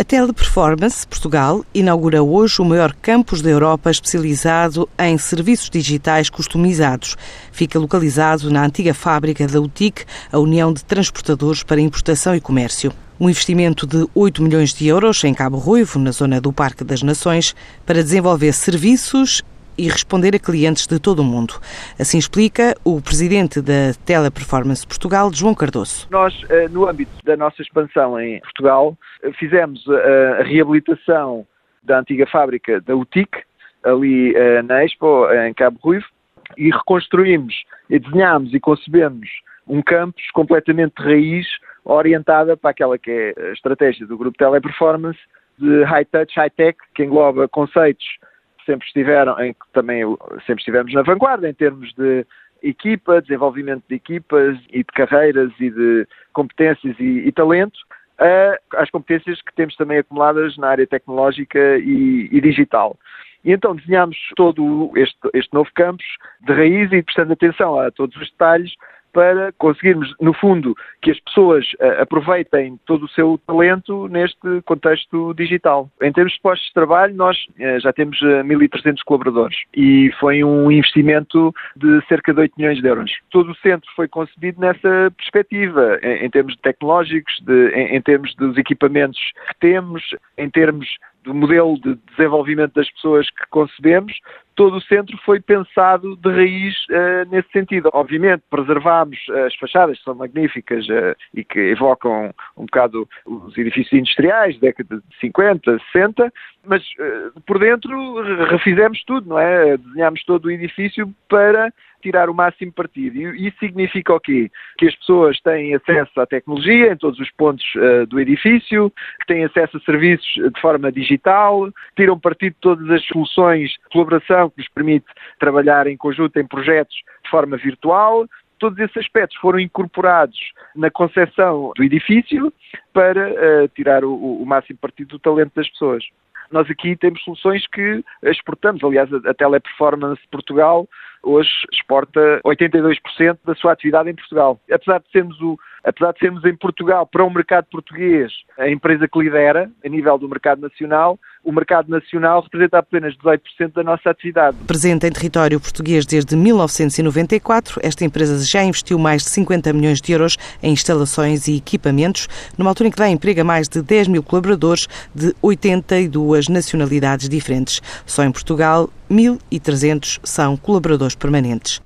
A Teleperformance Portugal inaugura hoje o maior campus da Europa especializado em serviços digitais customizados. Fica localizado na antiga fábrica da UTIC, a União de Transportadores para Importação e Comércio. Um investimento de 8 milhões de euros em Cabo Ruivo, na zona do Parque das Nações, para desenvolver serviços e responder a clientes de todo o mundo. Assim explica o presidente da Teleperformance Portugal, João Cardoso. Nós, eh, no âmbito da nossa expansão em Portugal, eh, fizemos eh, a reabilitação da antiga fábrica da UTIC, ali na Expo, em Cabo Ruivo, e reconstruímos, e desenhámos e concebemos um campus completamente de raiz, orientada para aquela que é a estratégia do grupo Teleperformance, de high touch, high tech, que engloba conceitos sempre estiveram, em que também sempre estivemos na vanguarda em termos de equipa, desenvolvimento de equipas e de carreiras e de competências e, e talento, às competências que temos também acumuladas na área tecnológica e, e digital. E então desenhámos todo este, este novo campus de raiz e prestando atenção a todos os detalhes para conseguirmos, no fundo, que as pessoas uh, aproveitem todo o seu talento neste contexto digital. Em termos de postos de trabalho, nós uh, já temos uh, eh, 1.300 colaboradores e foi um investimento de cerca de 8 milhões de euros. Todo o centro foi concebido nessa perspectiva, em termos tecnológicos, de, em, em termos dos equipamentos que temos, em termos do modelo de desenvolvimento das pessoas que concebemos, todo o centro foi pensado de raiz uh, nesse sentido. Obviamente, preservámos as fachadas, que são magníficas uh, e que evocam um bocado os edifícios industriais, década de 50, 60, mas uh, por dentro refizemos tudo, não é? Desenhámos todo o edifício para tirar o máximo partido. E isso significa o quê? Que as pessoas têm acesso à tecnologia em todos os pontos uh, do edifício, que têm acesso a serviços de forma digital, tiram partido de todas as soluções de colaboração que nos permite trabalhar em conjunto em projetos de forma virtual. Todos esses aspectos foram incorporados na concepção do edifício para uh, tirar o, o máximo partido do talento das pessoas nós aqui temos soluções que exportamos. Aliás, a Teleperformance Portugal hoje exporta 82% da sua atividade em Portugal. Apesar de sermos o apesar de sermos em Portugal para o mercado português a empresa que lidera a nível do mercado nacional, o mercado nacional representa apenas 18% da nossa atividade. Presente em território português desde 1994, esta empresa já investiu mais de 50 milhões de euros em instalações e equipamentos, numa altura em que dá emprego a mais de 10 mil colaboradores de 82 nacionalidades diferentes. Só em Portugal, 1.300 são colaboradores permanentes.